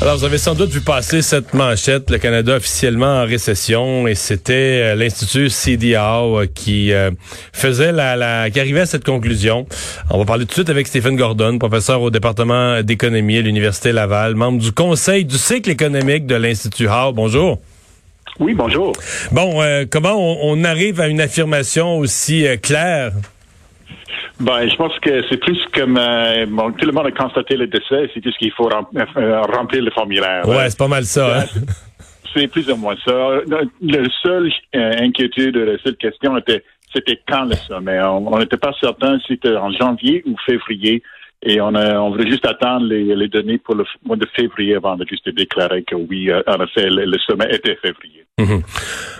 Alors, vous avez sans doute vu passer cette manchette, le Canada officiellement en récession, et c'était euh, l'Institut CDAO euh, qui euh, faisait la, la, qui arrivait à cette conclusion. On va parler tout de suite avec Stephen Gordon, professeur au département d'économie à l'Université Laval, membre du conseil du cycle économique de l'Institut Howe. Bonjour. Oui, bonjour. Bon, comment on, on, arrive à une affirmation aussi claire? Ben, je pense que c'est plus comme euh, bon, tout le monde a constaté le décès, c'est juste qu'il faut euh, remplir le formulaire. Ouais, c'est pas mal ça. Hein? C'est plus ou moins ça. Le seul euh, inquiétude, la seule question était c'était quand le sommet. On n'était pas certain si c'était en janvier ou février. Et on, a, on voulait juste attendre les, les, données pour le mois de février avant de juste déclarer que oui, euh, en effet, le, sommet était février. Mhm.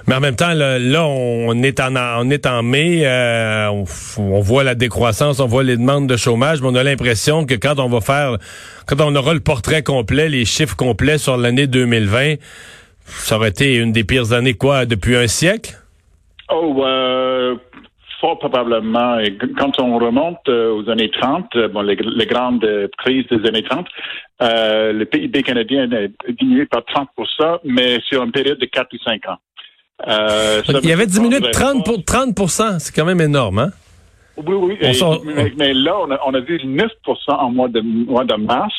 Mais en même temps, là, on est en on est en mai, euh, on, voit la décroissance, on voit les demandes de chômage, mais on a l'impression que quand on va faire, quand on aura le portrait complet, les chiffres complets sur l'année 2020, ça aurait été une des pires années quoi depuis un siècle? Oh, euh, fort probablement, quand on remonte euh, aux années 30, euh, bon, les, grandes crises des années 30, euh, le PIB canadien a diminué par 30 mais sur une période de 4 ou 5 ans. Euh, Il y avait diminué de 30 pour 30 c'est quand même énorme, hein? Oui, oui. mais, là, on a, on a vu 9% en mois de, mois de mars.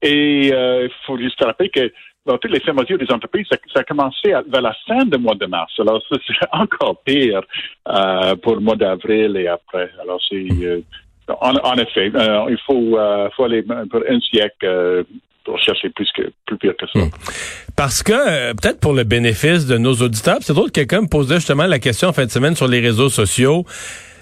Et il faut juste rappeler que dans toutes les fermetures des entreprises, ça, ça, a commencé vers la fin du mois de mars. Alors, c'est encore pire euh, pour le mois d'avril et après. Alors, c'est... Euh, en, effet, euh, il faut, euh, faut aller pour un siècle pour chercher plus que plus pire que ça. Hmm. Parce que peut-être pour le bénéfice de nos auditeurs, c'est drôle que quelqu'un me posait justement la question en fin de semaine sur les réseaux sociaux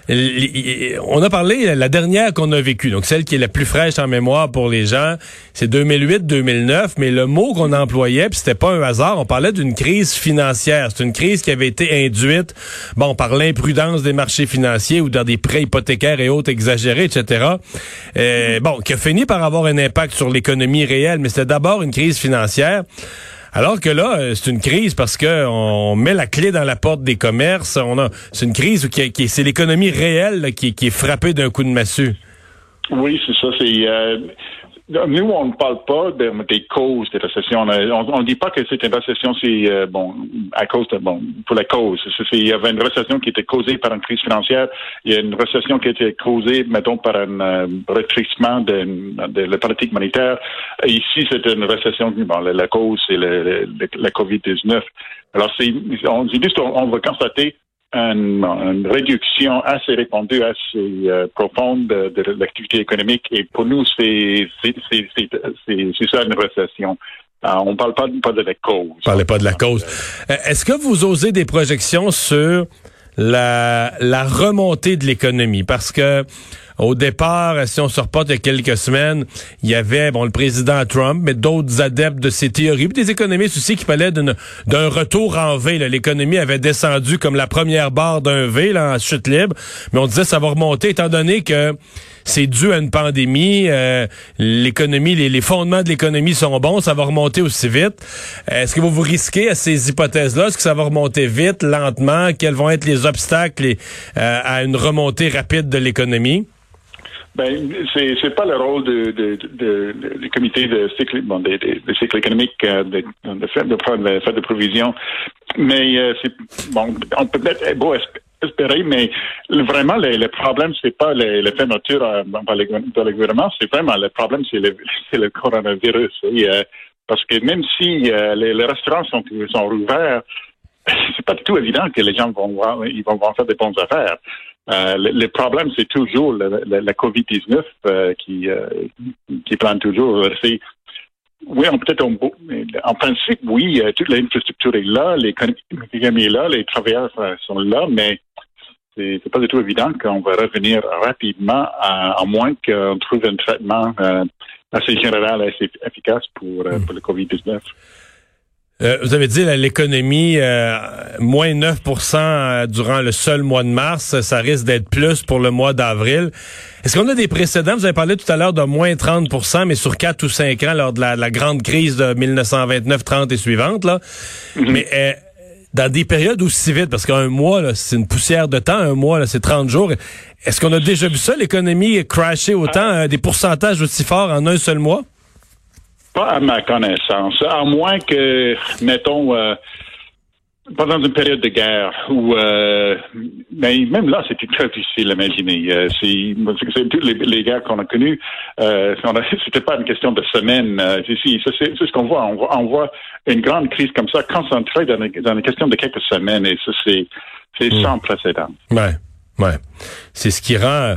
on a parlé la dernière qu'on a vécue, donc celle qui est la plus fraîche en mémoire pour les gens, c'est 2008-2009, mais le mot qu'on employait, puis c'était pas un hasard, on parlait d'une crise financière. C'est une crise qui avait été induite, bon, par l'imprudence des marchés financiers ou dans des prêts hypothécaires et autres exagérés, etc. Euh, bon, qui a fini par avoir un impact sur l'économie réelle, mais c'était d'abord une crise financière. Alors que là, euh, c'est une crise parce que on met la clé dans la porte des commerces. On a, c'est une crise qui, c'est l'économie réelle qui, est frappée d'un coup de massue. Oui, c'est ça. Euh, nous, on ne parle pas des causes des récessions. On ne dit pas que c'est une récession, c'est euh, bon à cause de bon pour la cause. Il y avait une récession qui était causée par une crise financière. Il y a une récession qui été causée, mettons, par un euh, de, de, la politique monétaire. ici, c'est une récession. Bon, la, cause, c'est la COVID-19. Alors, c'est, on juste, on va constater une, réduction assez répandue, assez euh, profonde de, l'activité économique. Et pour nous, c'est ça une récession. Euh, on ne parle pas, pas de la cause. Vous parlez pas de la cause. Euh, est-ce que vous osez des projections sur la, la remontée de l'économie? Parce que au départ, si on se reporte il y a quelques semaines, il y avait bon le président Trump, mais d'autres adeptes de ces théories, puis des économistes aussi qui parlaient d'un retour en V. L'économie avait descendu comme la première barre d'un V là, en chute libre, mais on disait ça va remonter étant donné que c'est dû à une pandémie, euh, l'économie, les, fondements de l'économie sont bons, ça va remonter aussi vite. Est-ce que vous vous risquez à ces hypothèses-là? Est-ce que ça va remonter vite, lentement? Quels vont être les obstacles euh, à une remontée rapide de l'économie? Ben, c'est c'est pas le rôle de, de, de, du comité de cycle, bon, de, de, cycle économique euh, de, de, faire de, de faire de provisions, mais euh, c'est bon, on peut être beau espérer, mais vraiment le, le problème c'est pas les, les fermetures euh, par, le, par le gouvernement, c'est vraiment le problème c'est le c'est le coronavirus. Euh, parce que même si les, les, restaurants sont sont ouverts, c'est pas du tout évident que les gens vont ils vont faire des bonnes affaires. Euh, le, problème, c'est toujours la COVID-19 euh, qui, euh, qui plane toujours. C'est, oui, on peut-être en principe, oui, toute l'infrastructure est là, l'économie est là, les travailleurs sont là, mais c'est, c'est pas du tout évident qu'on va revenir rapidement, à, moins qu'on trouve un traitement assez général, assez efficace pour, pour le COVID-19. Euh, vous avez dit l'économie, euh, moins 9% euh, durant le seul mois de mars. Ça risque d'être plus pour le mois d'avril. Est-ce qu'on a des précédents? Vous avez parlé tout à l'heure de moins 30% mais sur 4 ou 5 ans, lors de la, grande crise de 1929-30 et suivante. Là. Mm-hmm. Mais dans des périodes aussi vite, parce qu'un mois, c'est une poussière de temps, un mois, c'est 30 jours. Est-ce qu'on a déjà vu ça, l'économie crasher autant, des pourcentages aussi forts en un seul mois? Pas à ma connaissance. À moins que, mettons, euh, pendant une période de guerre où, euh, mais même là, c'était très difficile à imaginer. Euh, c'est toutes les, guerres qu'on a connues. Euh, c'était pas une question de semaines. Euh, c'est ce qu'on voit. On, voit. on voit une grande crise comme ça concentrée dans, dans une question de quelques semaines. Et ça, c'est c'est hmm. sans précédent. Ouais, ouais. C'est ce qui rend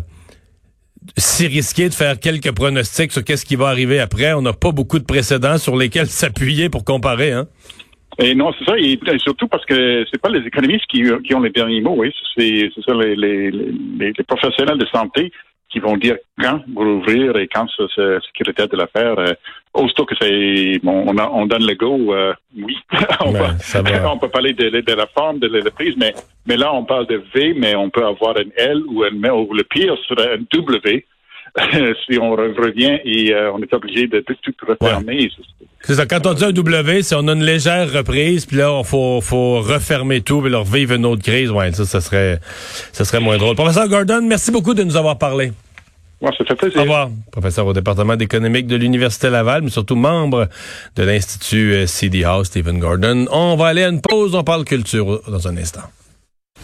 si risqué de faire quelques pronostics sur qu'est-ce qui va arriver après. On n'a pas beaucoup de précédents sur lesquels s'appuyer pour comparer, hein? Et non, c'est ça, et, surtout parce que c'est pas les économistes qui, ont les derniers mots, oui, c'est ça les, professionnels de santé qui vont dire quand rouvrir et quand c'est sécurité de l'affaire. Aussitôt que c'est bon, on, on donne le go, euh, oui, on, ben, on, peut parler de, de, la forme de l'entreprise, mais mais là on parle de V, mais on peut avoir un L ou un ou le pire serait un W si on revient et euh, on est obligé de tout, refermer. C'est ça. Quand on dit un W, c'est on a une légère reprise, puis là, il faut, faut refermer tout, puis leur vivre une autre crise. Ouais, ça, ça serait, ça serait moins drôle. Professeur Gordon, merci beaucoup de nous avoir parlé. Plaisir. Au revoir. Professeur au département d'économique de l'Université Laval, mais surtout membre de l'Institut euh, CD House, Stephen Gordon. On va aller à une pause. On parle culture dans un instant.